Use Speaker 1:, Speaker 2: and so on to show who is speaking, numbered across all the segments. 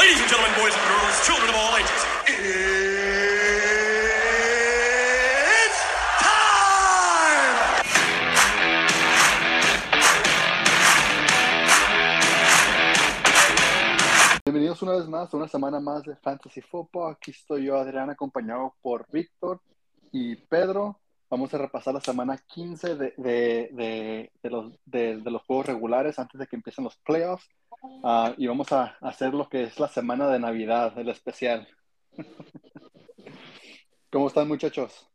Speaker 1: Ladies and gentlemen, boys and girls, children of all ages, it's time!
Speaker 2: Bienvenidos una vez más a una semana más de Fantasy Football. Aquí estoy yo, Adrián, acompañado por Víctor y Pedro. Vamos a repasar la semana 15 de, de- de- de los, de, los juegos regulares antes de que empiecen los playoffs. Ah, y vamos a hacer lo que es la semana de Navidad, el especial. ¿Cómo están, muchachos?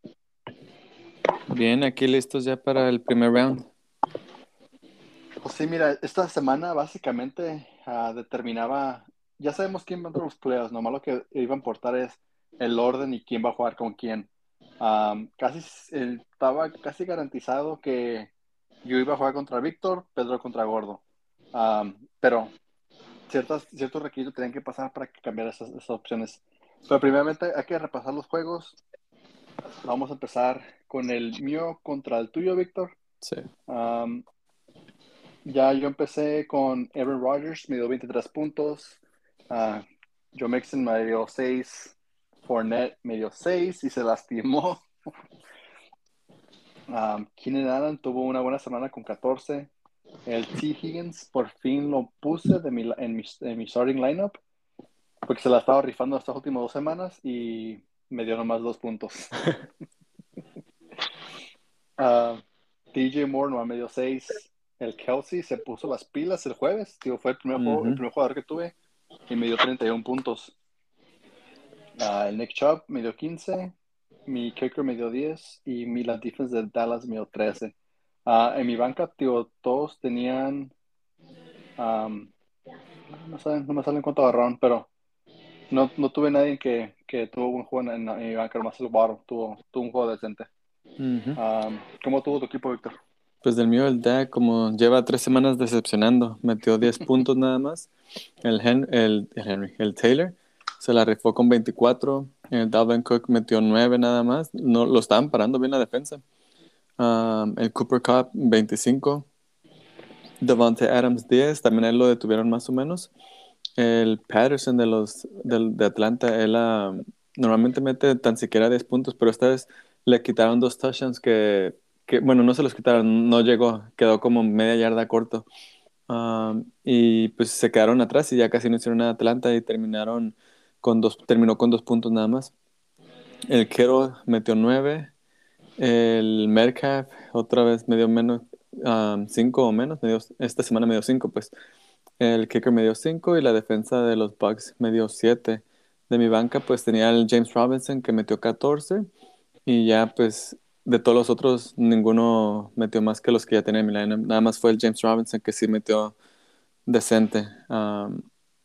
Speaker 3: Bien, aquí listos ya para el primer round.
Speaker 2: Pues sí, mira, esta semana básicamente ah, determinaba, ya sabemos quién va a entrar los playoffs, nomás lo que iba a importar es el orden y quién va a jugar con quién. Am, casi estaba casi garantizado que yo iba a jugar contra Víctor, Pedro contra Gordo. Pero ciertas, ciertos requisitos tenían que pasar para que cambiara esas, esas opciones. Pero primeramente hay que repasar los juegos. Vamos a empezar con el mío contra el tuyo, Víctor.
Speaker 3: Sí.
Speaker 2: Um, ya yo empecé con Aaron Rodgers, me dio 23 puntos. Ah, Joe Mixon me dio 6. Fournette me dio 6 y se lastimó. Um, Keenan Allen tuvo una buena semana con 14. El T. Higgins por fin lo puse de mi, en, mi, en mi starting lineup porque se la estaba rifando estas últimas dos semanas y me dio nomás dos puntos. Ah, DJ Moore no me dio 6. El Kelsey se puso las pilas el jueves. Tío, fue el primer, juego- el primer jugador que tuve y me dio 31 puntos. Ah, el Nick Chubb me dio 15. Mi kicker me dio 10. Y mi la defense de Dallas me dio 13. Ah, en mi banca, tío, todos tenían. am, no, saben, no me salen cuánto agarraron, pero no, no tuve nadie que, que tuvo un juego en, en mi banca, nomás el Waddle tuvo, tuvo un juego decente. Am, ¿Cómo tuvo tu equipo, Víctor?
Speaker 3: Pues del mío, el Dak, como lleva tres semanas decepcionando, metió 10 puntos nada más. El, Hen- el, el Henry, el Taylor, se la rifó con 24. El Dalvin Cook metió 9 nada más. No, lo estaban parando bien la defensa. Um, el Cooper Cup, 25. Devontae Adams, 10. También él lo detuvieron más o menos. El Patterson de los del- de Atlanta, él ah, normalmente mete tan siquiera 10 puntos, pero esta vez le quitaron dos touchdowns que, que, bueno, no se los quitaron, no llegó, quedó como media yarda corto. Um, y pues se quedaron atrás y ya casi no hicieron nada Atlanta y terminaron con dos, terminó con dos puntos nada más. El Kero metió nueve. El Metcalf otra vez me dio menos, um, cinco o menos. me esta semana me dio cinco, pues. El kicker me dio cinco y la defensa de los Bucks me dio siete. De mi banca, pues tenía el James Robinson que metió 14 y ya, pues, de todos los otros, ninguno metió más que los que ya tenía en mi lineup. Nada más fue el James Robinson que sí metió decente.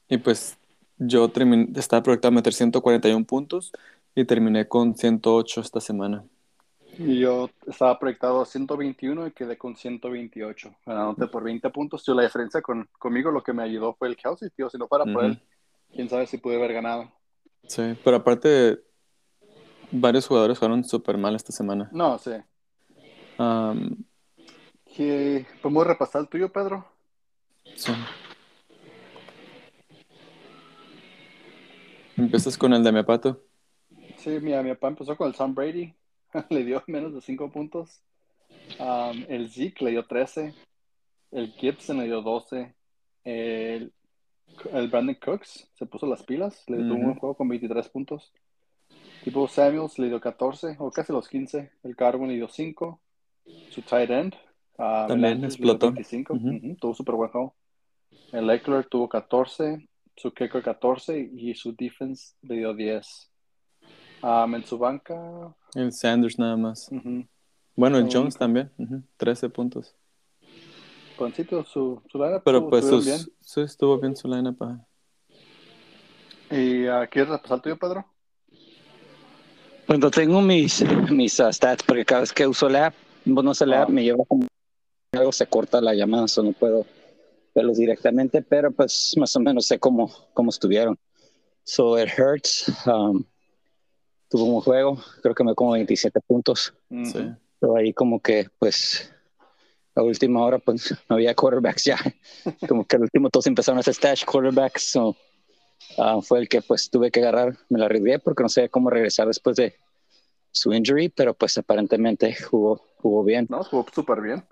Speaker 3: Y pues yo termin- estaba proyectado a meter 141 puntos y terminé con 108 esta semana.
Speaker 2: Y yo estaba proyectado a 121 y quedé con 128, ganándote por 20 puntos. Tío, la diferencia con, conmigo, lo que me ayudó fue el Kelsey, tío. Si no fuera por él, quién sabe si pude haber ganado.
Speaker 3: Sí, pero aparte, varios jugadores jugaron súper mal esta semana.
Speaker 2: No, sí.
Speaker 3: Um,
Speaker 2: ¿Qué- ¿Podemos repasar el tuyo, Pedro?
Speaker 3: sí. Empiezas con el de mi pato.
Speaker 2: Sí, mi, mi papá empezó con el Tom Brady, le dio menos de 5 puntos. Um, el Zeke le dio 13. El Gibson le dio 12. El, el Brandon Cooks se puso las pilas, le dio
Speaker 3: Ujú.
Speaker 2: un juego con 23 puntos. Tipo Samuels le dio 14, o casi los 15. El Carwin le dio 5. Su tight end. um,
Speaker 3: También explotó.
Speaker 2: Le dio 25.
Speaker 3: Ujú.
Speaker 2: Ujú, tuvo súper buen juego. El Eckler tuvo 14. Su kicker 14 y su defense le dio 10. Um, en su banca,
Speaker 3: El Sanders nada más.
Speaker 2: ujú,
Speaker 3: Bueno, el
Speaker 2: Lo
Speaker 3: Jones
Speaker 2: único.
Speaker 3: también. ujú, 13 puntos.
Speaker 2: Concito, su, su lineup
Speaker 3: Pero pues sus- sí, estuvo bien su lineup.
Speaker 2: bien. ¿Y ah, quieres repasar el tuyo, Pedro?
Speaker 4: Cuando tengo mis, mis ah, stats, porque cada vez que uso la app, bueno, uso la
Speaker 2: Ah.
Speaker 4: app, me lleva como algo se corta la llamada, so no puedo verlos directamente, pero pues más o menos sé cómo, cómo estuvieron. So it hurts. Um, tuvo un juego, creo que me como 27 puntos.
Speaker 3: Sí.
Speaker 4: Pero ahí como que pues a última hora pues no había quarterbacks ya. Como que al último todos empezaron a hacer stash quarterbacks. So, ah, fue el que pues tuve que agarrar, me la arriesgué porque no sé cómo regresar después de su injury, pero pues aparentemente jugó, jugó bien.
Speaker 2: No, jugó súper bien.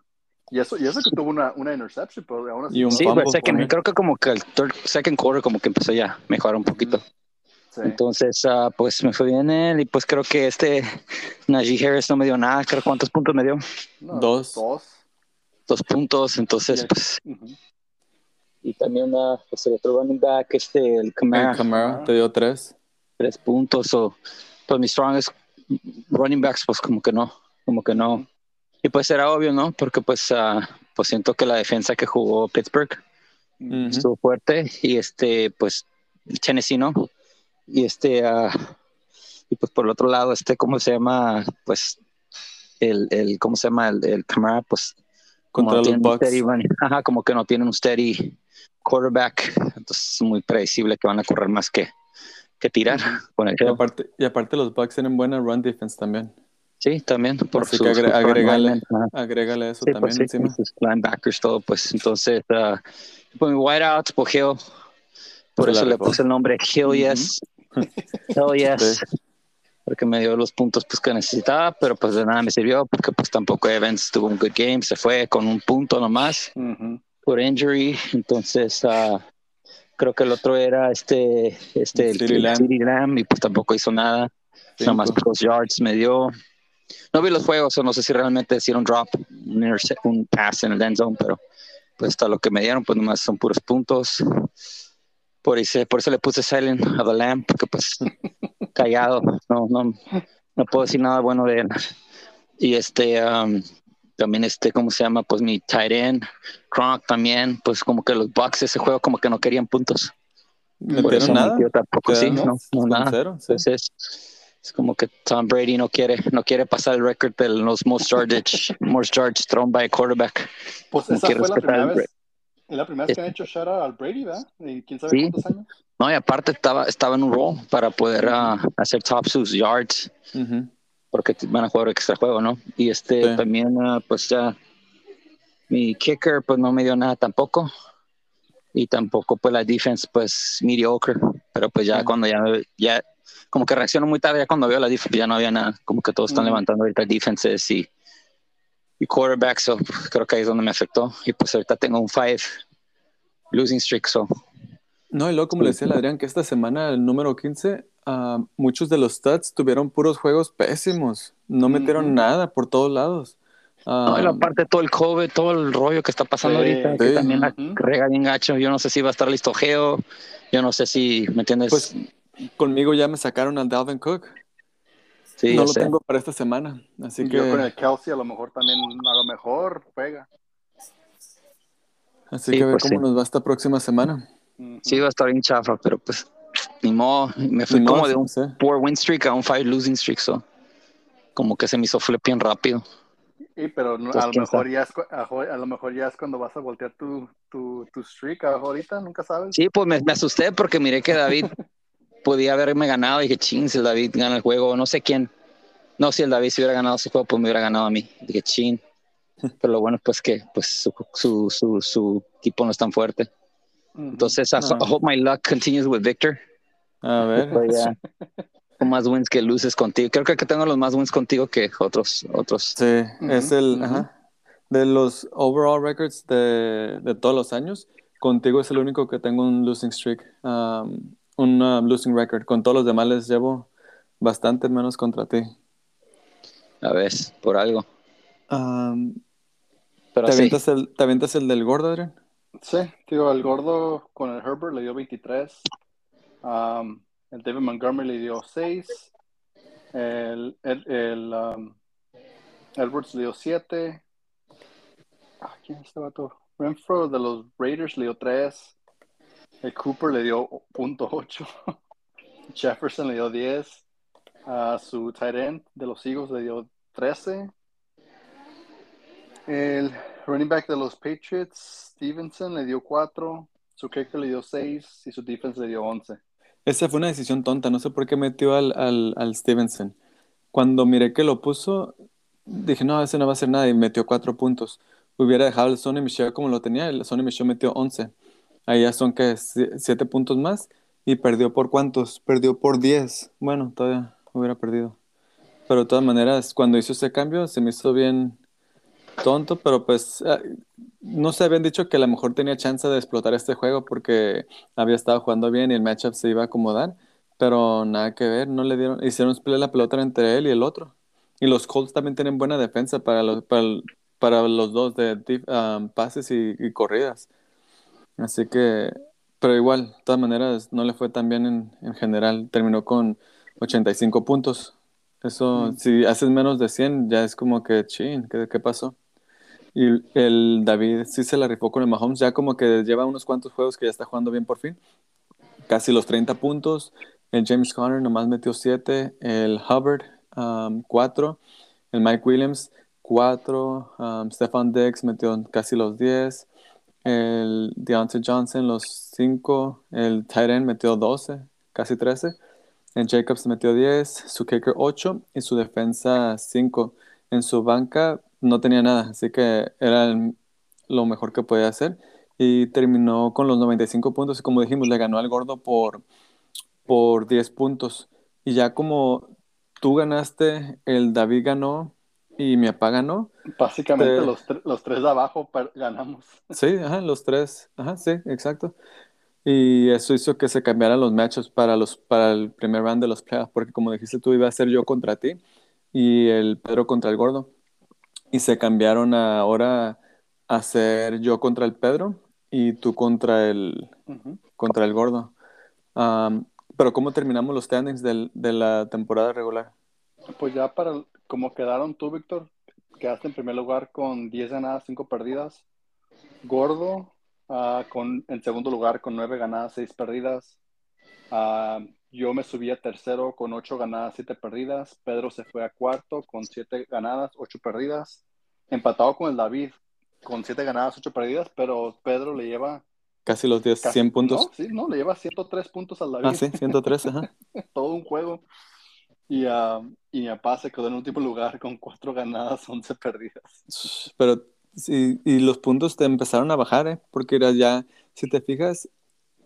Speaker 2: Y eso, y eso que tuvo una, una interception, pero aún así.
Speaker 3: Y un
Speaker 4: Sí, pero second- creo que como que el third, second quarter como que empezó ya a mejorar un poquito.
Speaker 2: Sí.
Speaker 4: Entonces, ah, pues me fue bien él y pues creo que este Najee Harris no me dio nada, creo cuántos puntos me dio,
Speaker 2: No,
Speaker 3: Dos.
Speaker 2: Dos.
Speaker 4: dos puntos, entonces pues. Y también ah, pues el otro running back, este el Camara,
Speaker 3: El Camara te dio tres.
Speaker 4: tres puntos o pues mis strongest running backs pues como que no, como que no. Y pues era obvio, ¿no? Porque pues ah, pues siento que la defensa que jugó Pittsburgh estuvo fuerte y este pues Tennessee no y este ah, y pues por el otro lado este cómo se llama pues el, el cómo se llama el, el Camara pues como
Speaker 3: Contra
Speaker 4: no
Speaker 3: los
Speaker 4: tienen un
Speaker 3: Bucks.
Speaker 4: steady ajá, como que no tienen un steady quarterback entonces es muy predecible que van a correr más que, que tirar con el
Speaker 3: Y aparte, y aparte los Bucks tienen buena run defense también.
Speaker 4: sí también por
Speaker 3: Así
Speaker 4: su-
Speaker 3: que agre- agrégale, agrégale eso
Speaker 4: Sí,
Speaker 3: también
Speaker 4: pues sí,
Speaker 3: encima.
Speaker 4: sus linebackers, todo, pues entonces, ah, pues mi wideouts, pues Hill, por
Speaker 3: la
Speaker 4: eso le puse el nombre Hill Yes, Hell Yes, porque me dio los puntos pues que necesitaba, pero pues de nada me sirvió, porque pues tampoco Evans tuvo un good game, se fue con un punto nomás
Speaker 2: Ujú.
Speaker 4: por injury, entonces ah, creo que el otro era este, este, el, el
Speaker 3: Lamb,
Speaker 4: y pues tampoco hizo nada,
Speaker 3: Cinco.
Speaker 4: nomás dos yards me dio. No vi los juegos, o no sé si realmente hicieron drop, un, un pass en el end zone, pero pues hasta lo que me dieron, pues nomás son puros puntos. Por eso, por eso le puse Silent a the Lamb, porque pues callado, no, no, no puedo decir nada bueno de él. Y este, um, también este, ¿cómo se llama? Pues mi tight end, Gronk también, pues como que los Bucks ese juego como que no querían puntos. Por eso
Speaker 3: ¿Metieron nada?
Speaker 4: metió tampoco, sí, no, no, nada.
Speaker 3: cero, sí.
Speaker 4: Entonces, es como que Tom Brady no quiere, no quiere pasar el récord de los most yardage, most yards thrown by a quarterback.
Speaker 2: Pues
Speaker 4: No
Speaker 2: esa fue la
Speaker 4: respetar
Speaker 2: primera
Speaker 4: el
Speaker 2: vez. Es la primera vez que han hecho shout out al Brady, ¿verdad? ¿Y quién sabe
Speaker 4: Sí.
Speaker 2: cuántos años?
Speaker 4: No, y aparte estaba, estaba en un roll para poder ah, hacer top sus yards,
Speaker 3: Ujú.
Speaker 4: porque van a jugar extra juego, ¿no? Y este
Speaker 3: Sí.
Speaker 4: también, ah, pues ya, mi kicker, pues no me dio nada tampoco. Y tampoco, pues la defense, pues mediocre. Pero pues ya
Speaker 3: Sí.
Speaker 4: cuando ya, ya, como que reacciono muy tarde, ya cuando veo la defense, ya no había nada. Como que todos están
Speaker 2: Mm.
Speaker 4: levantando ahorita defenses y, y quarterbacks, so creo que ahí es donde me afectó. Y pues ahorita tengo un five losing streak, so
Speaker 3: No, y luego, como le decía el Adrián, que esta semana, el número 15, ah, muchos de los stats tuvieron puros juegos pésimos. No metieron
Speaker 2: Ujú.
Speaker 3: nada por todos lados. Ah,
Speaker 4: No, y aparte todo el COVID, todo el rollo que está pasando
Speaker 2: Sí,
Speaker 4: ahorita, que
Speaker 3: sí.
Speaker 4: también la rega bien gacho. Yo no sé si va a estar listo Geo, yo no sé si, ¿me entiendes?
Speaker 3: Pues conmigo ya me sacaron al Dalvin Cook.
Speaker 4: Sí,
Speaker 3: no lo
Speaker 4: sé.
Speaker 3: tengo para esta semana. Así
Speaker 2: Y
Speaker 3: que,
Speaker 2: yo con el Kelsey a lo mejor también, a lo mejor pega.
Speaker 3: así
Speaker 4: Sí,
Speaker 3: que a ver
Speaker 4: pues
Speaker 3: cómo
Speaker 4: sí.
Speaker 3: nos va esta próxima semana.
Speaker 4: Sí, va a estar bien chafa, pero pues ni modo. Me fui
Speaker 3: Ni
Speaker 4: como
Speaker 3: modo,
Speaker 4: de un
Speaker 3: sí.
Speaker 4: four win streak a un five losing streak, so como que se me hizo flip bien rápido.
Speaker 2: Sí, pero no-
Speaker 4: Pues,
Speaker 2: a, lo mejor ya es, a, lo mejor ya es cuando vas a voltear tu, tu, tu streak ahorita, nunca sabes.
Speaker 4: Sí, pues me, me asusté porque miré que David podía haberme ganado. Y dije, ching, si el David gana el juego, no sé quién. No, si el David se hubiera ganado ese juego, pues me hubiera ganado a mí. Dije, ching. Pero lo bueno es pues que pues, su, su, su, su equipo no es tan fuerte. Entonces, I. I hope my luck continues with Victor.
Speaker 3: A ver.
Speaker 4: Pues ya, con más wins que luces contigo. Creo que tengo los más wins contigo que otros. otros.
Speaker 3: Sí, es el,
Speaker 2: ujú.
Speaker 3: ajá, de los overall records de, de todos los años, contigo es el único que tengo un losing streak, um, un uh, losing record. Con todos los demás les llevo bastante menos contra ti.
Speaker 4: A ver, por algo.
Speaker 3: Um,
Speaker 4: Pero
Speaker 3: ¿te,
Speaker 4: sí,
Speaker 3: avientas el, ¿Te avientas el del gordo, Adrián?
Speaker 2: Sí, digo, el gordo con el Herbert le dio 23. Um, el David Montgomery le dio 6. El, el, el um, Edwards le dio 7. Ah, ¿Quién es este vato? Renfro de los Raiders le dio 3. El Cooper le dio .8. Jefferson le dio 10. A su tight end de los Eagles le dio 13. El running back de los Patriots, Stevenson, le dio 4. Su kicker le dio 6 y su defense le dio 11.
Speaker 3: Esa fue una decisión tonta, no sé por qué metió al, al, al Stevenson. Cuando miré que lo puso, dije, no, ese no va a hacer nada y metió cuatro puntos. Hubiera dejado el Sonny Michel como lo tenía, el Sonny Michel metió 11. Ya son que siete puntos más y perdió por cuántos? Perdió por 10. Bueno, todavía hubiera perdido. Pero de todas maneras, cuando hizo ese cambio, se me hizo bien tonto, pero pues ah, no se habían dicho que a lo mejor tenía chance de explotar este juego porque había estado jugando bien y el matchup se iba a acomodar, pero nada que ver, no le dieron, hicieron split la pelota entre él y el otro. Y los Colts también tienen buena defensa para los, para, los dos de um, pases y, y corridas. Así que, pero igual, de todas maneras, no le fue tan bien en, en general. Terminó con 85 puntos. Eso, si haces menos de 100, ya es como que, chin, ¿qué, qué pasó? Y el David sí se la rifó con el Mahomes, ya como que lleva unos cuantos juegos que ya está jugando bien por fin. Casi los 30 puntos. El James Conner nomás metió 7. El Hubbard, 4. el Mike Williams, 4. Um, Stefan Diggs metió casi los 10. El Deontay Johnson, los 5. El end metió 12, casi 13. El Jacobs metió 10. Su kicker 8. Y su defensa 5. En su banca no tenía nada, así que era el- lo mejor que podía hacer. Y terminó con los 95 puntos. Y como dijimos, le ganó al gordo por, por 10 puntos. Y ya como tú ganaste, el David ganó y mi papá ganó.
Speaker 2: Básicamente
Speaker 3: Te-
Speaker 2: los, tre- los tres de abajo ganamos.
Speaker 3: Sí, ajá, los tres. Ajá, sí, exacto. Y eso hizo que se cambiaran los matches para los para el primer round de los playoffs, porque como dijiste tú, iba a ser yo contra ti y el Pedro contra el Gordo. Y se cambiaron a ahora a ser yo contra el Pedro y tú contra el contra el Gordo. Pero ¿cómo terminamos los standings del- de la temporada regular?
Speaker 2: Pues ya para como quedaron tú, Víctor, quedaste en primer lugar con 10 ganadas, 5 perdidas. Gordo ah, con, en segundo lugar con 9 ganadas, 6 perdidas. Ah, yo me subí a tercero con 8 ganadas, 7 perdidas. Pedro se fue a cuarto con 7 ganadas, 8 perdidas. Empatado con el David con 7 ganadas, 8 perdidas, pero Pedro le lleva
Speaker 3: Casi los 10,
Speaker 2: casi-
Speaker 3: 100 puntos.
Speaker 2: No, sí, no, le lleva 103 puntos al David.
Speaker 3: Ah, sí, 113, ajá.
Speaker 2: todo un juego. Y, ah, y mi papá se quedó en último lugar con cuatro ganadas, 11 perdidas.
Speaker 3: Pero sí, y los puntos te empezaron a bajar, ¿eh? Porque era ya, si te fijas,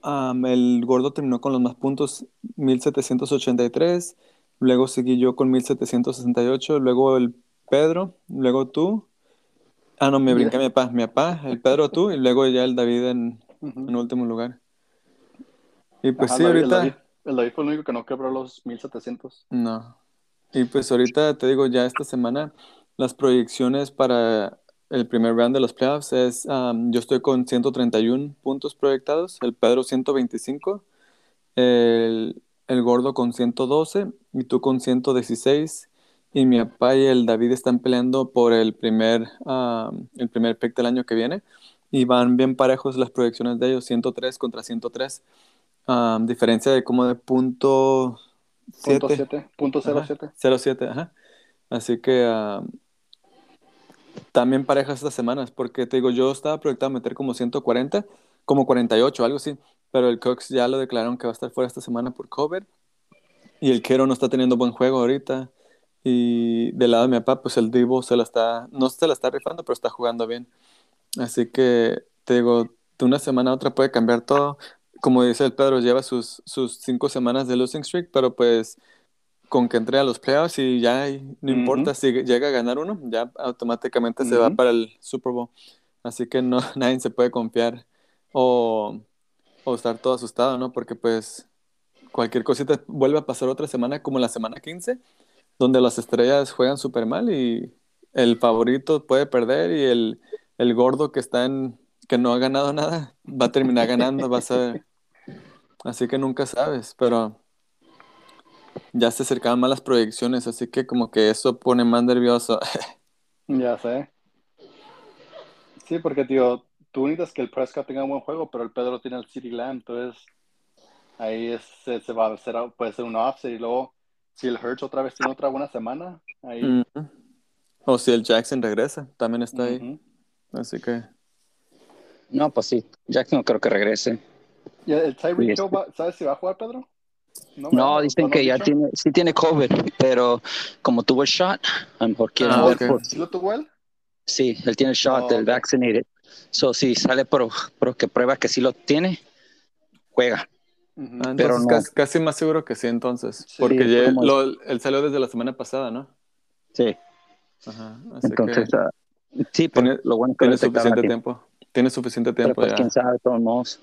Speaker 3: el gordo terminó con los más puntos, 1783, luego seguí yo con 1768, luego el Pedro, luego tú. Ah, no, me brinqué mi papá, mi papá, el Pedro tú, y luego ya el David en,
Speaker 2: Ujú.
Speaker 3: en último lugar. Y pues
Speaker 2: Ajá,
Speaker 3: sí,
Speaker 2: David-
Speaker 3: ahorita...
Speaker 2: David, el David fue el único que no quebró los 1700.
Speaker 3: No. Y pues ahorita te digo, ya esta semana, las proyecciones para el primer round de los playoffs es, um, yo estoy con 131 puntos proyectados, el Pedro 125, el, el Gordo con 112 y tú con 116. Y mi papá y el David están peleando por el primer, um, el primer pick del año que viene. Y van bien parejos las proyecciones de ellos, 103 contra 103. Um, diferencia de como de punto
Speaker 2: Punto
Speaker 3: 7.
Speaker 2: 7, punto
Speaker 3: Ajá,
Speaker 2: 07.
Speaker 3: 0-7, ajá. Así que ah, también parejas estas semanas, porque te digo, yo estaba proyectado a meter como 140, como 48, algo así, pero el Cox ya lo declararon que va a estar fuera esta semana por COVID, y el Kero no está teniendo buen juego ahorita, y del lado de mi papá, pues el Divo se la está, no se la está rifando, pero está jugando bien. Así que te digo, de una semana a otra puede cambiar todo. Como dice el Pedro, lleva sus, sus cinco semanas de losing streak, pero pues con que entre a los playoffs y ya no importa si llega a ganar uno, ya automáticamente se va para el Super Bowl. Así que no, nadie se puede confiar o, o estar todo asustado, ¿no? Porque pues cualquier cosita vuelve a pasar otra semana como la semana 15, donde las estrellas juegan súper mal y el favorito puede perder y el, el gordo que está en, que no ha ganado nada, va a terminar ganando, va a ser... Así que nunca sabes, pero ya se acercaban más las proyecciones, así que como que eso pone más nervioso.
Speaker 2: Ya sé. Sí, porque, tío, tú necesitas que el Prescott tenga un buen juego, pero el Pedro tiene el City Lamb, entonces ahí es- se, se va a hacer, puede ser un offset y luego si el Hurts otra vez tiene otra buena semana, ahí.
Speaker 3: O si el Jackson regresa, también está ahí. Así que
Speaker 4: No, pues sí. Jackson no creo que regrese.
Speaker 2: ¿Y el Tyreek
Speaker 4: Sí,
Speaker 2: Hill, va- ¿sabes si va a jugar, Pedro?
Speaker 4: No,
Speaker 2: ¿verdad?
Speaker 4: dicen
Speaker 2: ¿No
Speaker 4: que ya
Speaker 2: dicho?
Speaker 4: tiene, sí tiene COVID, pero como tuvo el shot, a lo mejor quieren
Speaker 3: Ah,
Speaker 4: ver
Speaker 3: ok.
Speaker 4: por-
Speaker 2: ¿Sí lo tuvo él?
Speaker 4: Sí, él tiene el shot
Speaker 2: Oh,
Speaker 4: del
Speaker 2: ok.
Speaker 4: vaccinated. So, si sale por, por que prueba que sí lo tiene, juega.
Speaker 2: Ujú.
Speaker 3: Ah,
Speaker 4: Pero
Speaker 3: entonces
Speaker 4: no.
Speaker 3: casi, casi más seguro que sí, entonces.
Speaker 2: Sí,
Speaker 3: porque ya
Speaker 4: como-
Speaker 3: lo- él salió desde la semana pasada, ¿no?
Speaker 4: Sí,
Speaker 3: Ajá. Así
Speaker 4: entonces,
Speaker 3: que
Speaker 4: ah, sí, pues,
Speaker 3: tiene-
Speaker 4: lo bueno que
Speaker 3: tiene suficiente tiempo.
Speaker 4: tiempo.
Speaker 3: Tiene suficiente
Speaker 4: Pero
Speaker 3: tiempo
Speaker 4: pues
Speaker 3: ya.
Speaker 4: quién sabe, de todos modos.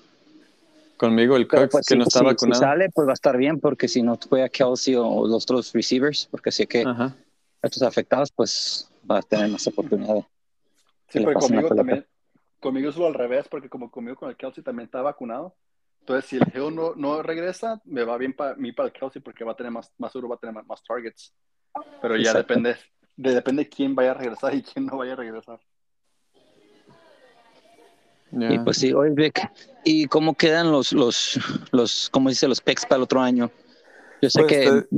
Speaker 3: Conmigo, el Cox,
Speaker 4: pues
Speaker 3: que
Speaker 4: si,
Speaker 3: no está
Speaker 4: si- si
Speaker 3: vacunado.
Speaker 4: sale, pues va a estar bien, porque si no fue a Kelsey o los otros receivers, porque sé que
Speaker 3: Ajá.
Speaker 4: estos afectados, pues va a tener más oportunidad. de-
Speaker 2: Sí, pero conmigo también, conmigo es lo al revés, porque como conmigo con el Kelsey también está vacunado. Entonces, si el Hill no, no regresa, me va bien para mí para el Kelsey porque va a tener más, más seguro, va a tener más, más targets. Pero ya
Speaker 4: Exacto.
Speaker 2: depende, de, depende quién vaya a regresar y quién no vaya a regresar.
Speaker 3: Ya.
Speaker 4: Y pues sí, oye Vic, ¿y cómo quedan los, los, los, cómo dice, los picks para el otro año? Yo sé
Speaker 3: Pues,
Speaker 4: que
Speaker 3: te-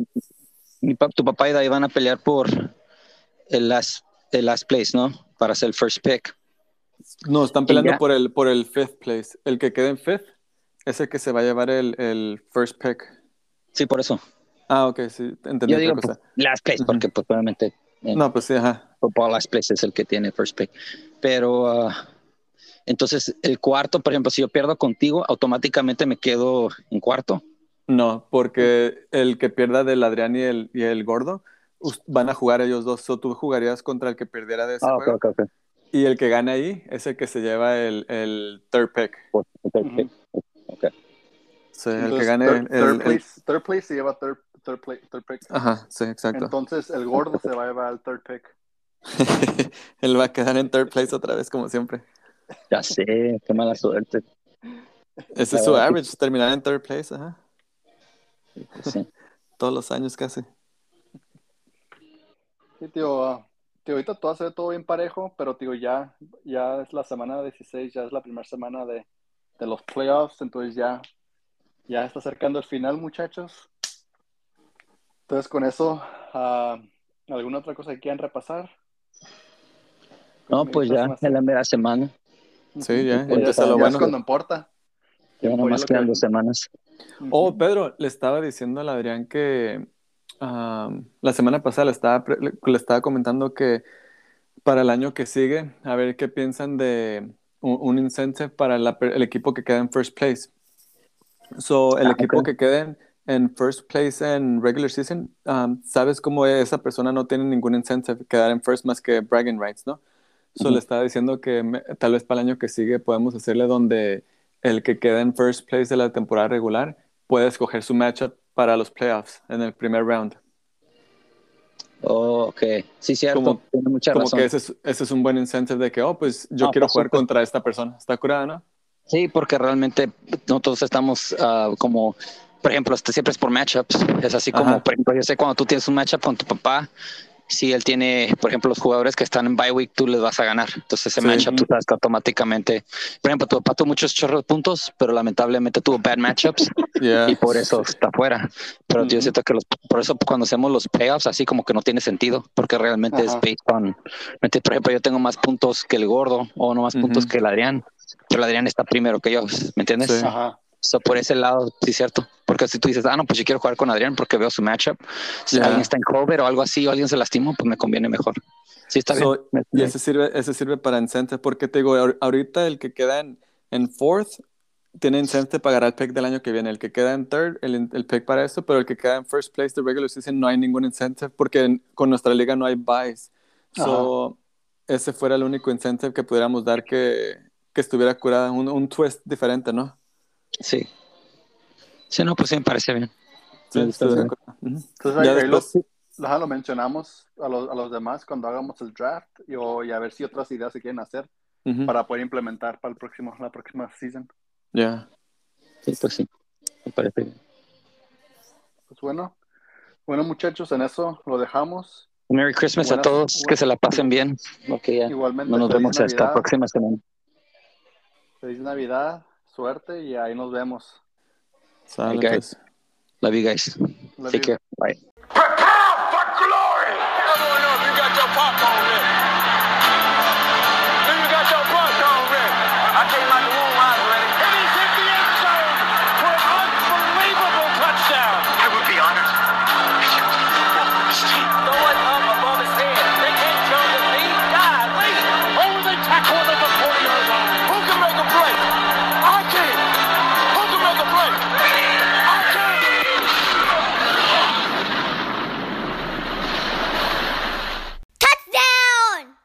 Speaker 4: mi pa- tu papá y Dai van a pelear por el last, el last place, ¿no? Para ser el first pick.
Speaker 3: No, están peleando por el, por el fifth place. El que quede en fifth es el que se va a llevar el, el first pick.
Speaker 4: Sí, por eso.
Speaker 3: Ah, ok, sí, entendí
Speaker 4: Yo
Speaker 3: otra
Speaker 4: digo
Speaker 3: cosa.
Speaker 4: pues, last place, porque pues obviamente eh,
Speaker 3: No, pues sí, ajá.
Speaker 4: football last place es el que tiene first pick. Pero ah, entonces el cuarto, por ejemplo, si yo pierdo contigo, automáticamente me quedo en cuarto.
Speaker 3: No, porque el que pierda del Adrián y el, y el gordo van a jugar ellos dos. O tú jugarías contra el que perdiera de ese
Speaker 4: Ah,
Speaker 3: juego.
Speaker 4: ok, ok.
Speaker 3: Y el que gane ahí es el que se lleva el, el third pick.
Speaker 4: Pues, third
Speaker 2: Ujú.
Speaker 4: pick. Ok.
Speaker 3: Sí, el que
Speaker 2: Entonces,
Speaker 3: gane
Speaker 2: third,
Speaker 3: el,
Speaker 2: third
Speaker 3: el-
Speaker 2: place, third place se lleva third, third, play- third pick.
Speaker 3: Ajá, sí, exacto.
Speaker 2: Entonces, el gordo se va a llevar el third pick.
Speaker 3: Él va a quedar en third place otra vez, como siempre.
Speaker 4: Ya sé, qué mala suerte.
Speaker 3: Ese es su average, terminar en third place, ajá.
Speaker 4: Sí.
Speaker 3: Todos los años casi.
Speaker 2: Sí, tío, tío, ahorita todo se ve todo bien parejo, pero tío, ya, ya es la semana 16, ya es la primera semana de, de los playoffs, entonces ya, ya está acercando el final, muchachos. Entonces, con eso, ah, ¿alguna otra cosa que quieran repasar?
Speaker 4: No, pues ya, en la mera semana.
Speaker 3: Sí, ya,
Speaker 2: Ya,
Speaker 3: empieza lo
Speaker 2: ya
Speaker 3: bueno.
Speaker 2: es cuando importa.
Speaker 4: Ya
Speaker 2: Tiempo,
Speaker 4: nomás quedan
Speaker 2: que-
Speaker 4: dos semanas.
Speaker 3: Oh, Pedro, le estaba diciendo al Adrián que am, la semana pasada le estaba, le, comentando que para el año que sigue, a ver qué piensan de un, un incentive para la per- el equipo que queda en first place. So, el
Speaker 4: Ah,
Speaker 3: equipo que quede en, en first place en regular season, um, sabes cómo esa persona no tiene ningún incentive quedar en first más que bragging rights, ¿no? So, le estaba diciendo que me- tal vez para el año que sigue podemos hacerle donde el que queda en first place de la temporada regular puede escoger su matchup para los playoffs en el primer round.
Speaker 4: Oh, ok. Sí, cierto.
Speaker 3: Como-
Speaker 4: Tiene mucha
Speaker 3: Como
Speaker 4: razón.
Speaker 3: que ese es, ese es un buen incentive de que, oh, pues yo quiero jugar
Speaker 4: supuesto.
Speaker 3: contra esta persona. Está curada, ¿no?
Speaker 4: Sí, porque realmente nosotros estamos ah, como, por ejemplo, este siempre es por matchups. Es así como,
Speaker 3: Ajá.
Speaker 4: por ejemplo, yo sé cuando tú tienes un matchup con tu papá, si él tiene, por ejemplo, los jugadores que están en bye week, tú les vas a ganar. Entonces ese
Speaker 3: Sí.
Speaker 4: matchup tú sabes que automáticamente, por ejemplo, tu papá tuvo muchos chorros de puntos, pero lamentablemente tuvo bad matchups
Speaker 3: Yeah.
Speaker 4: y por eso está fuera. Pero yo siento que los, por eso cuando hacemos los playoffs así como que no tiene sentido, porque realmente es based on, por ejemplo, yo tengo más puntos que el gordo o no más puntos que el Adrián, pero el Adrián está primero que yo, ¿me entiendes?
Speaker 3: Sí.
Speaker 2: Ajá.
Speaker 4: So, por ese lado, sí, cierto. Porque si tú dices, ah, no, pues yo quiero jugar con Adrián porque veo su matchup. Si
Speaker 3: Ya.
Speaker 4: alguien está en cover o algo así, o alguien se lastimó, pues me conviene mejor. Sí, está
Speaker 3: So,
Speaker 4: bien.
Speaker 3: Y ese sirve, ese sirve para incentive, porque te digo, ahor- ahorita el que queda en, en fourth tiene incentive para ganar el pick del año que viene. El que queda en third, el, el pick para eso, pero el que queda en first place de regular season no hay ningún incentive porque en- con nuestra liga no hay buys. So, ese fuera el único incentive que pudiéramos dar que, que estuviera curada, un, un twist diferente, ¿no?
Speaker 4: Sí. Sí, no, pues sí me parece bien.
Speaker 3: Sí, curada. Ujú.
Speaker 2: Entonces, ahí,
Speaker 3: Ya
Speaker 2: ahí lo,
Speaker 3: después,
Speaker 2: ajá, lo mencionamos a los, a los demás cuando hagamos el draft y, o- y a ver si otras ideas se quieren hacer
Speaker 3: ujú,
Speaker 2: para poder implementar para el próximo, la próxima season.
Speaker 3: ya.
Speaker 4: Sí, pues sí. Me parece bien.
Speaker 2: Pues bueno, bueno muchachos, en eso lo dejamos.
Speaker 4: Merry Christmas
Speaker 2: Buenas-
Speaker 4: a todos. Que se la pasen bien. Ok, ya.
Speaker 2: Igualmente,
Speaker 4: No nos vemos hasta la
Speaker 2: Navidad,
Speaker 4: próxima semana.
Speaker 2: feliz Navidad, suerte y ahí nos vemos.
Speaker 3: Sale,
Speaker 4: Ok.
Speaker 3: pues.
Speaker 4: Love you guys.
Speaker 2: Love
Speaker 4: Take
Speaker 2: you.
Speaker 4: care. Bye.
Speaker 1: Prepare for glory! On up, you got your popcorn ready.